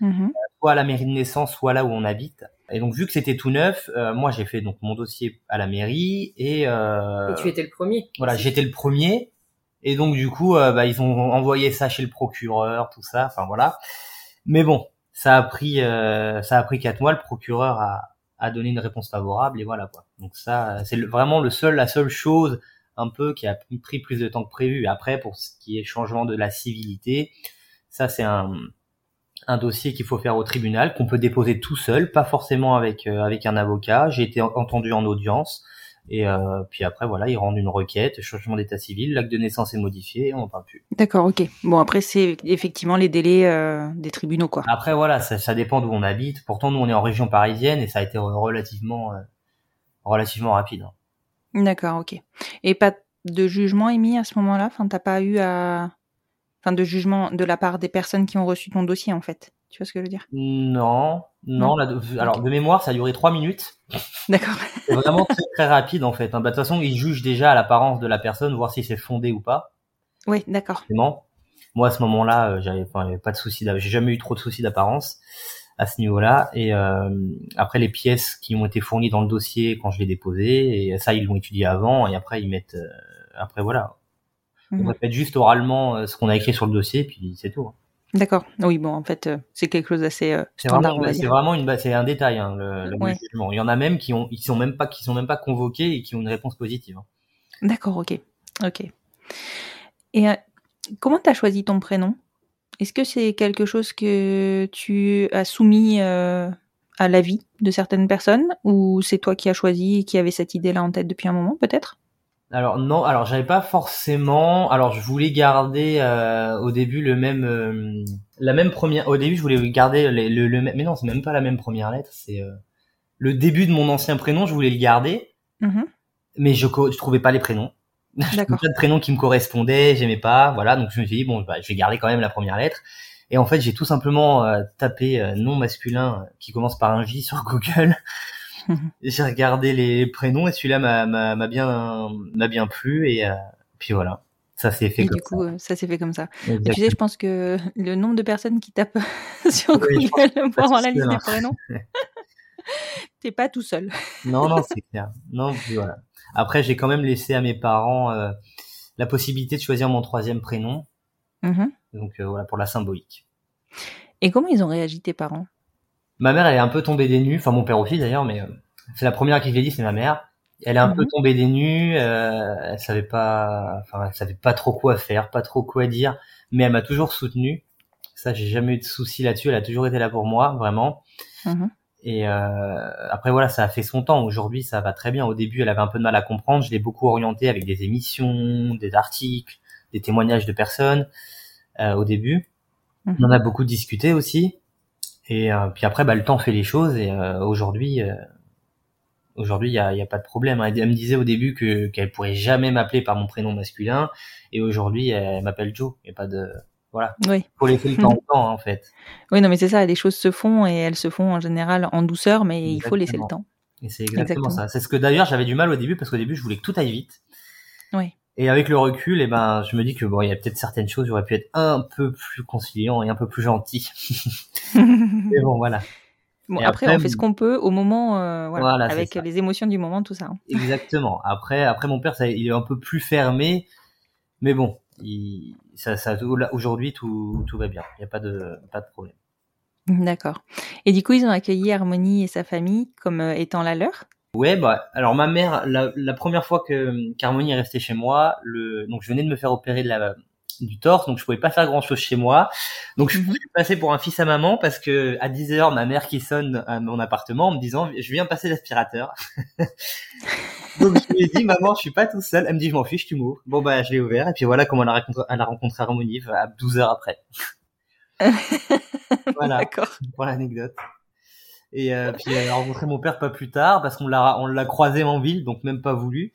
Mhm. soit à la mairie de naissance, soit là où on habite. Et donc vu que c'était tout neuf, euh, moi j'ai fait donc mon dossier à la mairie et, euh, Et tu étais le premier. voilà, j'étais le premier. Et donc du coup, euh, bah, ils ont envoyé ça chez le procureur, tout ça. Enfin voilà. Mais bon, ça a pris, euh, ça a pris quatre mois. Le procureur a, a donné une réponse favorable et voilà quoi. Donc ça, c'est le- vraiment le seul, la seule chose un peu qui a pris plus de temps que prévu. Après, pour ce qui est changement de la civilité, ça c'est un un dossier qu'il faut faire au tribunal, qu'on peut déposer tout seul, pas forcément avec euh, avec un avocat. J'ai été en- entendu en audience. Et euh, puis après, voilà, ils rendent une requête, changement d'état civil, l'acte de naissance est modifié, et on n'en parle plus. D'accord, ok. Bon, après, c'est effectivement les délais euh, des tribunaux, quoi. Après, voilà, ça, ça dépend d'où on habite. Pourtant, nous, on est en région parisienne et ça a été relativement, euh, relativement rapide. hein. D'accord, ok. Et pas de jugement émis à ce moment-là? Enfin, t'as pas eu à... Enfin, de jugement de la part des personnes qui ont reçu ton dossier, en fait? Tu vois ce que je veux dire? Non, non. Là, de- alors, de mémoire, ça a duré trois minutes. D'accord. C'est vraiment très, très rapide, en fait. hein. Bah, De toute façon, ils jugent déjà à l'apparence de la personne, voir si c'est fondé ou pas. Oui, d'accord. Moi, à ce moment-là, euh, j'avais, enfin, pas de soucis, j'ai jamais eu trop de soucis d'apparence à ce niveau-là. Et euh, après, les pièces qui ont été fournies dans le dossier quand je l'ai déposé, et ça, ils l'ont étudié avant, et après, ils mettent, euh, après, voilà. On Mhm. répète juste oralement ce qu'on a écrit sur le dossier, puis c'est tout. D'accord. Oui, bon, en fait, euh, c'est quelque chose d'assez euh, C'est standard, vraiment, c'est vraiment une, ba- c'est un détail, hein, le, le Ouais. Il y en a même qui ont, ils sont même pas, qui sont même pas convoqués et qui ont une réponse positive. hein. D'accord, ok. Ok. Et euh, comment t'as choisi ton prénom? Est-ce que c'est quelque chose que tu as soumis à l'avis de certaines personnes? Ou c'est toi qui as choisi et qui avait cette idée-là en tête depuis un moment, peut-être? Alors non, alors j'avais pas forcément. Alors je voulais garder euh, au début le même, euh, la même première. Au début, je voulais garder les- le, le, même- mais non, c'est même pas la même première lettre. C'est euh, le début de mon ancien prénom. Je voulais le garder, Mhm. mais je, je trouvais pas les prénoms. D'accord. Pas de prénoms qui me correspondaient, j'aimais pas. Voilà, donc je me suis dit bon, bah, je vais garder quand même la première lettre. Et en fait, j'ai tout simplement euh, tapé euh, nom masculin qui commence par un J sur Google. J'ai regardé les prénoms et celui-là m'a bien m'a bien plu et euh, puis voilà ça s'est fait comme du coup, euh, ça s'est fait comme ça. ça. Et tu sais, je pense que le nombre de personnes qui tapent sur Oui, Google pour avoir la liste des prénoms, t'es pas tout seul. non non c'est clair non puis voilà après j'ai quand même laissé à mes parents euh, la possibilité de choisir mon troisième prénom Mhm. donc euh, voilà pour la symbolique Et comment ils ont réagi tes parents? Ma mère elle est un peu tombée des nues enfin mon père aussi d'ailleurs mais euh, c'est la première qui je l'ai dit c'est ma mère elle est un peu Mhm. tombée des nues euh, elle savait pas enfin elle savait pas trop quoi faire pas trop quoi dire mais elle m'a toujours soutenu ça j'ai jamais eu de souci là-dessus elle a toujours été là pour moi vraiment Mhm. Et euh, après voilà, ça a fait son temps. Aujourd'hui, ça va très bien. Au début, elle avait un peu de mal à comprendre. Je l'ai beaucoup orientée avec des émissions, des articles, des témoignages de personnes. euh, au début, Mhm. on en a beaucoup discuté aussi. Et euh, puis après, bah, le temps fait les choses. Et euh, aujourd'hui, euh, aujourd'hui, il y a, y a pas de problème. Elle, elle me disait au début que qu'elle pourrait jamais m'appeler par mon prénom masculin. Et aujourd'hui, elle m'appelle Joe. Il y a pas de voilà. Oui. Faut laisser le temps au temps, hein, en fait. Oui, non, mais c'est ça, les choses se font et elles se font en général en douceur, mais il faut laisser le temps. Et c'est exactement, Exactement. ça. C'est ce que d'ailleurs j'avais du mal au début parce qu'au début je voulais que tout aille vite. Oui. Et avec le recul, eh ben, je me dis que bon, il y a peut-être certaines choses, j'aurais pu être un peu plus conciliant et un peu plus gentil. Mais bon, voilà. bon, après, après, on fait ce qu'on peut au moment, euh, voilà, avec les émotions du moment, tout ça. hein. Exactement. Après, après mon père, ça, il est un peu plus fermé, mais bon, il, ça, ça, aujourd'hui tout, tout va bien. Il n'y a pas de, pas de problème. D'accord. Et du coup, ils ont accueilli Harmonie et sa famille comme euh, étant la leur? Ouais, bah, alors ma mère, la, la première fois que qu'Harmonie est restée chez moi, le, donc je venais de me faire opérer de la, du torse, donc je pouvais pas faire grand chose chez moi. Donc je Mhm. suis passé pour un fils à maman parce que à 10 heures, ma mère qui sonne à mon appartement en me disant je viens passer l'aspirateur. donc je lui ai dit maman, je suis pas tout seul. Elle me dit je m'en fiche, tu m'ouvres. Bon bah je l'ai ouvert et puis voilà comment elle a rencontré, elle a rencontré Harmonie à 12 heures après. voilà D'accord. pour l'anecdote. Et euh, puis elle a rencontré mon père pas plus tard parce qu'on l'a on l'a croisé en ville, donc même pas voulu.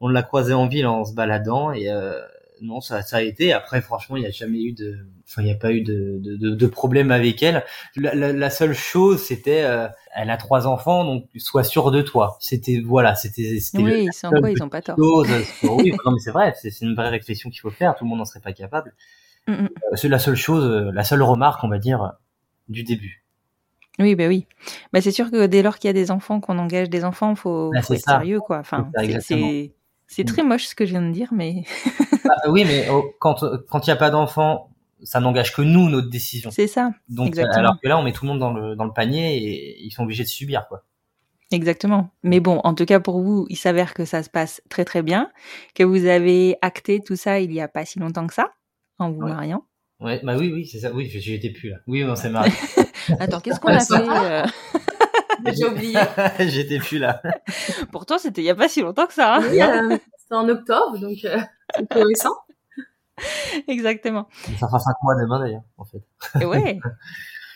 On l'a croisé en ville en se baladant et euh, non ça ça a été. Après franchement il n'y a jamais eu de, enfin il n'y a pas eu de de, de, de problème avec elle. La, la, la seule chose c'était euh, elle a trois enfants donc sois sûr de toi. C'était voilà c'était c'était Oui, ils sont quoi Ils ont pas tort. chose. oui non mais c'est vrai c'est c'est une vraie réflexion qu'il faut faire. Tout le monde n'en serait pas capable. Mm, mm. Euh, C'est la seule chose, euh, la seule remarque on va dire du début. Oui, bah oui. Bah c'est sûr que dès lors qu'il y a des enfants, qu'on engage des enfants, faut, Bah, faut c'est être ça. sérieux, quoi. Enfin, C'est très moche ce que je viens de dire, mais Ah, oui, mais oh, quand quand il y a pas d'enfant, ça n'engage que nous notre décision. c'est ça, Donc exactement. alors que là, on met tout le monde dans le dans le panier et ils sont obligés de subir quoi. exactement. Mais bon, en tout cas pour vous, il s'avère que ça se passe très très bien, que vous avez acté tout ça il y a pas si longtemps que ça, en vous Ouais. mariant. Ouais, bah oui, oui, c'est ça. Oui, j'y étais plus là. Oui, on s'est mariés. Attends, qu'est-ce qu'on a fait euh J'ai oublié. J'étais plus là. Pourtant, c'était il y a pas si longtemps que ça. hein. Oui, euh, C'était en octobre, donc euh, c'est tout récent. Exactement. Ça fera cinq mois demain d'ailleurs, en fait. Et ouais.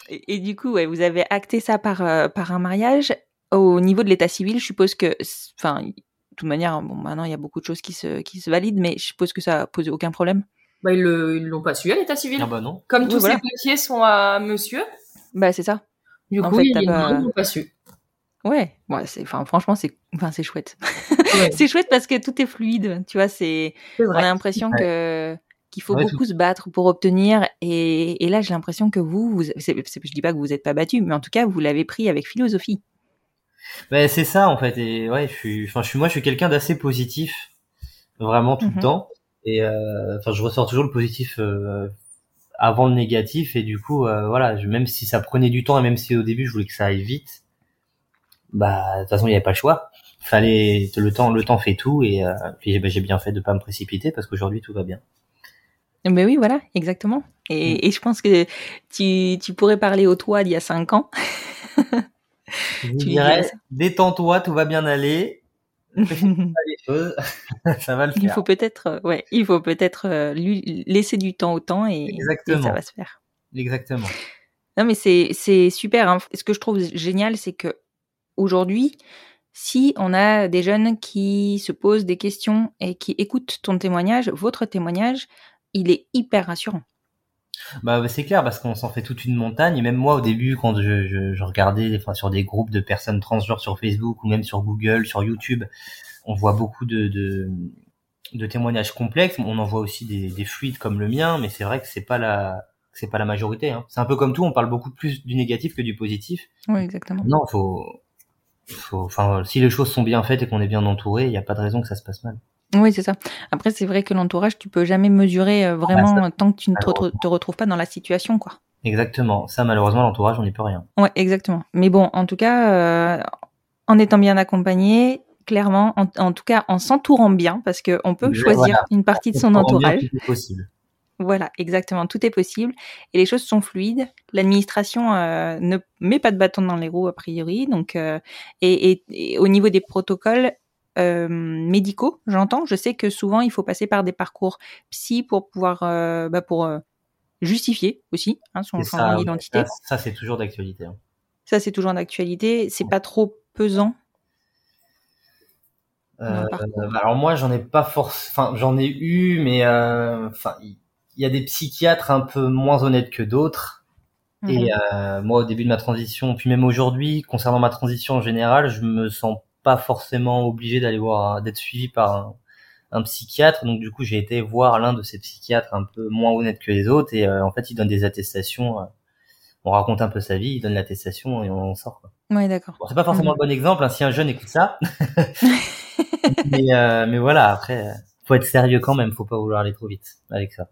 Et, et du coup, ouais, vous avez acté ça par, euh, par un mariage. Au niveau de l'état civil, je suppose que, enfin, de toute manière, bon, maintenant il y a beaucoup de choses qui se, qui se valident, mais je suppose que ça a posé aucun problème. Bah, ils ils l'ont pas su à l'état civil. Ah bah non. Comme Oui, tous voilà. ces papiers sont à monsieur, Bah, c'est ça. du En coup, fait, ils pas- pas su. Ouais. Ouais, c'est, enfin, franchement, c'est, enfin, c'est chouette. Ouais, c'est chouette parce que tout est fluide. Tu vois, c'est, on a l'impression que, qu'il faut Ouais, beaucoup se battre pour obtenir. Et, et là, j'ai l'impression que vous, vous c'est, je dis pas que vous êtes pas battu, mais en tout cas, vous l'avez pris avec philosophie. Bah, c'est ça en fait. Et ouais, je suis, enfin, je suis moi, je suis quelqu'un d'assez positif, vraiment tout le temps. Et euh, enfin, je ressors toujours le positif euh, avant le négatif. Et du coup, euh, voilà, je, même si ça prenait du temps et même si au début je voulais que ça aille vite, bah de toute façon il n'y avait pas le choix. Fallait le temps, le temps fait tout. Et euh, puis bah, j'ai bien fait de pas me précipiter parce qu'aujourd'hui tout va bien. Mais oui, voilà, exactement. Mm. Et, et je pense que tu, tu pourrais parler au toi d'il y a cinq ans. Je Tu dirais, détends-toi, tout va bien aller. ça va le il faut peut-être, euh, ouais, il faut peut-être lui laisser du temps au temps et, ça va se faire. Exactement. Non, mais c'est c'est super. Hein. Ce que je trouve génial, c'est que aujourd'hui, si on a des jeunes qui se posent des questions et qui écoutent ton témoignage, votre témoignage, il est hyper rassurant. Bah bah, c'est clair parce qu'on s'en fait toute une montagne et même moi au début quand je, je, je regardais enfin, sur des groupes de personnes transgenres sur Facebook ou même sur Google, sur YouTube, on voit beaucoup de, de, de témoignages complexes. On en voit aussi des, des fluides comme le mien, mais c'est vrai que c'est pas la c'est pas la majorité. Hein. C'est un peu comme tout, on parle beaucoup plus du négatif que du positif. Oui, exactement. Non, faut faut enfin si les choses sont bien faites et qu'on est bien entouré, il n'y a pas de raison que ça se passe mal. Oui, c'est ça. Après, c'est vrai que l'entourage, tu peux jamais mesurer euh, vraiment euh, tant que tu ne te, retrouves- te retrouves pas dans la situation, quoi. Exactement. Ça malheureusement l'entourage, on n'y peut rien. Ouais, exactement. Mais bon, en tout cas, euh, en étant bien accompagné, clairement, en, en tout cas, en s'entourant bien, parce que on peut choisir voilà. une partie de son On prend bien entourage. tout est possible. Voilà, exactement. Tout est possible et les choses sont fluides. L'administration euh, ne met pas de bâton dans les roues a priori. Donc, euh, et, et- et au niveau des protocoles euh, médicaux, j'entends. Je sais que souvent il faut passer par des parcours psy pour pouvoir, euh, bah, pour euh, justifier aussi hein, son changement ça, d'identité. Ça, ça, c'est toujours d'actualité. hein. Ça, c'est toujours d'actualité. C'est pas trop pesant. Bah, alors moi j'en ai pas force enfin j'en ai eu mais enfin il y a des psychiatres un peu moins honnêtes que d'autres et euh, moi au début de ma transition puis même aujourd'hui concernant ma transition en général je me sens pas forcément obligé d'aller voir d'être suivi par un, un psychiatre donc du coup j'ai été voir l'un de ces psychiatres un peu moins honnêtes que les autres et euh, en fait il donne des attestations euh, on raconte un peu sa vie il donne l'attestation et on sort quoi. Ouais, d'accord. Bon, c'est pas forcément Mhm. le bon exemple hein, si un jeune écoute ça. mais, euh, mais voilà, après, faut être sérieux quand même, faut pas vouloir aller trop vite avec ça.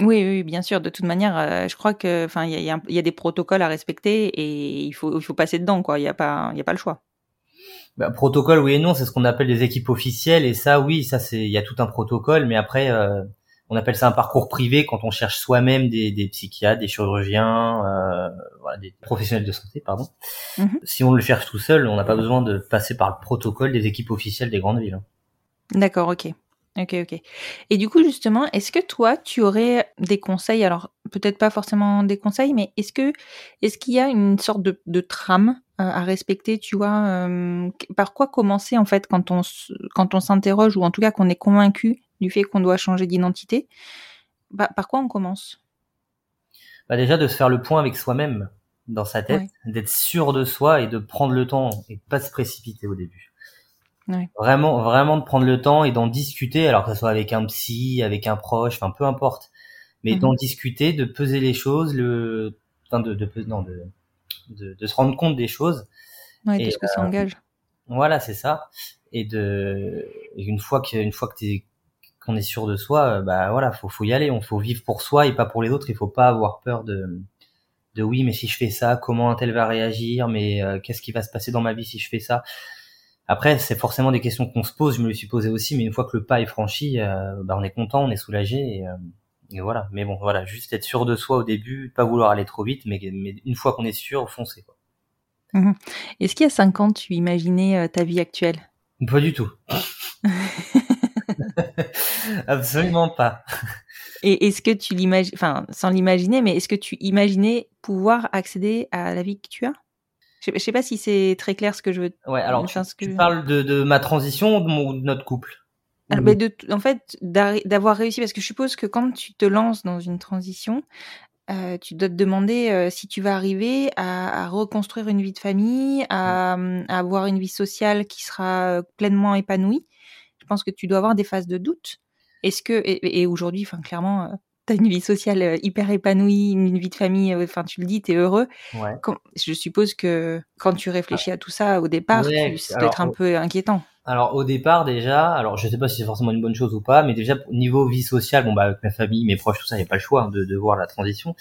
Oui, oui, bien sûr. De toute manière, euh, je crois que, enfin, il y a, y y des protocoles à respecter et il faut, il faut passer dedans, quoi. Il y a pas, il a pas le choix. Bah, protocole, oui et non, c'est ce qu'on appelle les équipes officielles et ça, oui, ça c'est, il y a tout un protocole, mais après, euh, on appelle ça un parcours privé quand on cherche soi-même des, des, psychiatres, des chirurgiens, euh, voilà, des professionnels de santé, pardon. Mhm. Si on le cherche tout seul, on n'a pas besoin de passer par le protocole des équipes officielles des grandes villes. Hein. D'accord, ok. Ok, ok. Et du coup, justement, est-ce que toi, tu aurais des conseils? Alors, peut-être pas forcément des conseils, mais est-ce que, est-ce qu'il y a une sorte de, de trame à respecter Tu vois, euh, par quoi commencer en fait quand on quand on s'interroge ou en tout cas qu'on est convaincu du fait qu'on doit changer d'identité bah, Par quoi on commence? Bah Déjà de se faire le point avec soi-même dans sa tête, d'être sûr de soi et de prendre le temps et pas se précipiter au début. Vraiment, vraiment de prendre le temps et d'en discuter, alors que ce soit avec un psy, avec un proche, enfin peu importe, mais d'en mhm. discuter, de peser les choses, le, enfin de, de, non, de, de, de, se rendre compte des choses. Ouais, et, ce que ça euh, engage. Voilà, c'est ça. Et de, une fois que, une fois que t'es, qu'on est sûr de soi, euh, bah voilà, faut, faut y aller. On faut vivre pour soi et pas pour les autres. Il faut pas avoir peur de, de oui, mais si je fais ça, comment un tel va réagir? Mais euh, qu'est-ce qui va se passer dans ma vie si je fais ça? Après, c'est forcément des questions qu'on se pose. Je me les suis posé aussi, mais une fois que le pas est franchi, euh, bah, on est content, on est soulagé et, euh, et, voilà. Mais bon, voilà, juste être sûr de soi au début, pas vouloir aller trop vite, mais, mais une fois qu'on est sûr, foncer. Quoi. Mmh Est-ce qu'il y a cinq ans, tu imaginais euh, ta vie actuelle? Pas du tout. Absolument pas. Et est-ce que tu l'imagines, enfin, sans l'imaginer, mais est-ce que tu imaginais pouvoir accéder à la vie que tu as? Je sais pas si c'est très clair ce que je veux. Ouais, alors tu, tu parles de, de, ma transition ou de, notre couple? Ah, de, En fait, d'avoir réussi, parce que je suppose que quand tu te lances dans une transition, euh, tu dois te demander euh, si tu vas arriver à, à, reconstruire une vie de famille, à, à, avoir une vie sociale qui sera pleinement épanouie. Je pense que tu dois avoir des phases de doute. Est-ce que et, et aujourd'hui, enfin clairement, euh, t'as une vie sociale euh, hyper épanouie, une vie de famille, euh, enfin tu le dis, t'es heureux. Ouais. je suppose que quand tu réfléchis à tout ça au départ, ouais, ça doit être un peu inquiétant. Alors au départ déjà, alors je sais pas si c'est forcément une bonne chose ou pas, mais déjà niveau vie sociale, bon bah avec ma famille, mes proches, tout ça, il n'y a pas le choix hein, de, de voir la transition.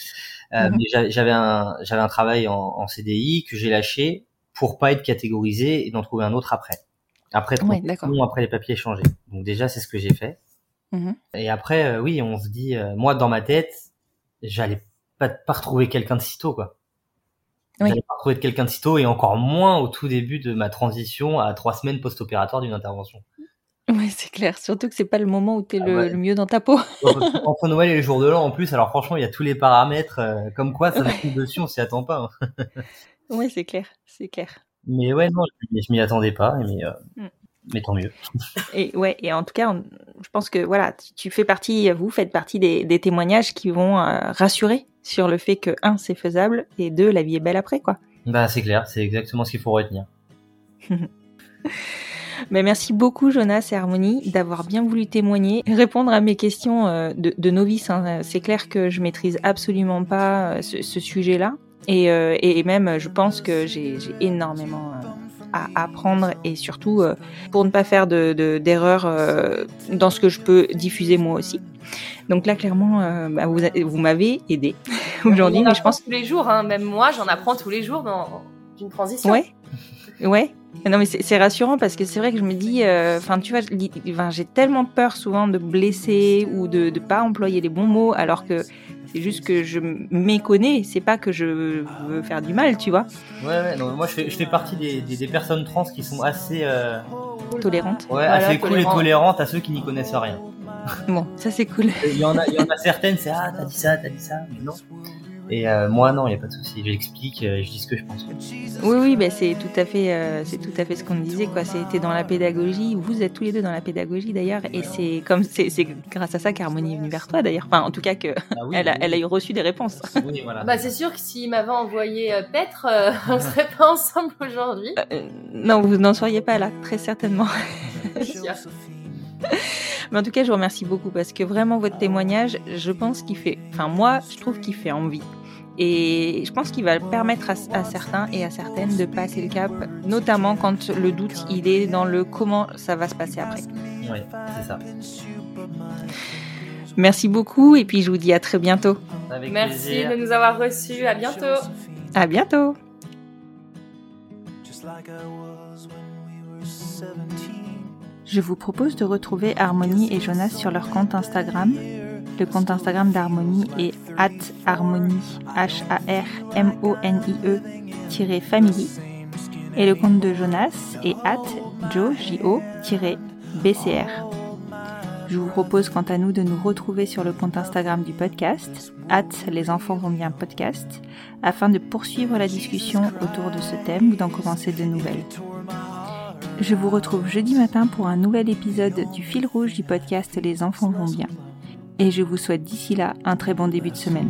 Euh, mhm. mais j'avais un j'avais un travail en, en CDI que j'ai lâché pour pas être catégorisé et d'en trouver un autre après. Après, ouais, après les papiers changés. Donc déjà c'est ce que j'ai fait. Mhm. Et après, euh, oui, on se dit, euh, moi, dans ma tête, j'allais pas, pas retrouver quelqu'un de sitôt, quoi. Oui. J'allais pas retrouver quelqu'un de sitôt et encore moins au tout début de ma transition à trois semaines post-opératoire d'une intervention. Ouais, c'est clair. Surtout que c'est pas le moment où tu es ah le, mieux dans ta peau. Entre Noël et les jours de l'an, en plus, alors franchement, il y a tous les paramètres, euh, comme quoi ça tombe dessus, on s'y attend pas. Hein. ouais, c'est clair, c'est clair. Mais ouais, non, je, m'y attendais pas, mais, euh, mm. mais tant mieux. et ouais, et en tout cas, on, je pense que voilà, tu fais partie, vous faites partie des, des témoignages qui vont euh, rassurer sur le fait que un, c'est faisable et deux, la vie est belle après, quoi. Bah c'est clair, c'est exactement ce qu'il faut retenir. Mais merci beaucoup Jonas et Harmonie d'avoir bien voulu témoigner, répondre à mes questions euh, de, de novice. Hein. C'est clair que je maîtrise absolument pas euh, ce, ce sujet-là et, et, même je pense que j'ai énormément à apprendre et surtout euh, pour ne pas faire de, d'erreurs euh, dans ce que je peux diffuser moi aussi. Donc là, clairement, euh, bah, vous, vous m'avez aidé aujourd'hui, mais je pense tous les jours. Hein, même moi, j'en apprends tous les jours dans une transition. Ouais, ouais. Non mais c'est rassurant parce que c'est vrai que je me dis, enfin tu vois, j'ai tellement peur souvent de blesser ou de ne pas employer les bons mots alors que c'est juste que je méconnais, c'est pas que je veux faire du mal, tu vois. Ouais, ouais, non, moi je fais, je fais partie des, des, personnes trans qui sont assez. Euh... Tolérantes. Ouais, assez cool et tolérantes à ceux qui n'y connaissent rien. Bon, ça c'est cool. Il y en a, il y en a certaines, c'est ah, t'as dit ça, t'as dit ça, mais non. Et euh, moi, non, il n'y a pas de souci. J'explique, euh, je dis ce que je pense. Oui, oui, ben c'est tout à fait, euh, c'est tout à fait ce qu'on disait, quoi. C'était dans la pédagogie. Vous êtes tous les deux dans la pédagogie, d'ailleurs, et c'est comme c'est, grâce à ça qu'Harmonie est venue vers toi, d'ailleurs. Enfin, en tout cas, que ah elle, a, elle a eu reçu des réponses. Oui, voilà. bah, c'est sûr que s'il m'avait envoyé Petre, on serait pas ensemble aujourd'hui. non, vous n'en seriez pas là, très certainement. Mais en tout cas, je vous remercie beaucoup parce que vraiment votre témoignage, je pense qu'il fait, enfin moi, je trouve qu'il fait envie. Et je pense qu'il va permettre à, certains et à certaines de passer le cap, notamment quand le doute il est dans le comment ça va se passer après. Oui, c'est ça. Merci beaucoup et puis je vous dis à très bientôt. Merci de nous avoir reçus. À bientôt. À bientôt. Je vous propose de retrouver Harmonie et Jonas sur leur compte Instagram Le compte Instagram d'Harmonie est at harmonie, H-A-R-M-O-N-I-E, family. Et le compte de Jonas est at jo, bcr Je vous propose quant à nous de nous retrouver sur le compte Instagram du podcast, at les enfants vont bien podcast, afin de poursuivre la discussion autour de ce thème ou d'en commencer de nouvelles. Je vous retrouve jeudi matin pour un nouvel épisode du fil rouge du podcast Les enfants vont bien. Et je vous souhaite d'ici là un très bon début de semaine.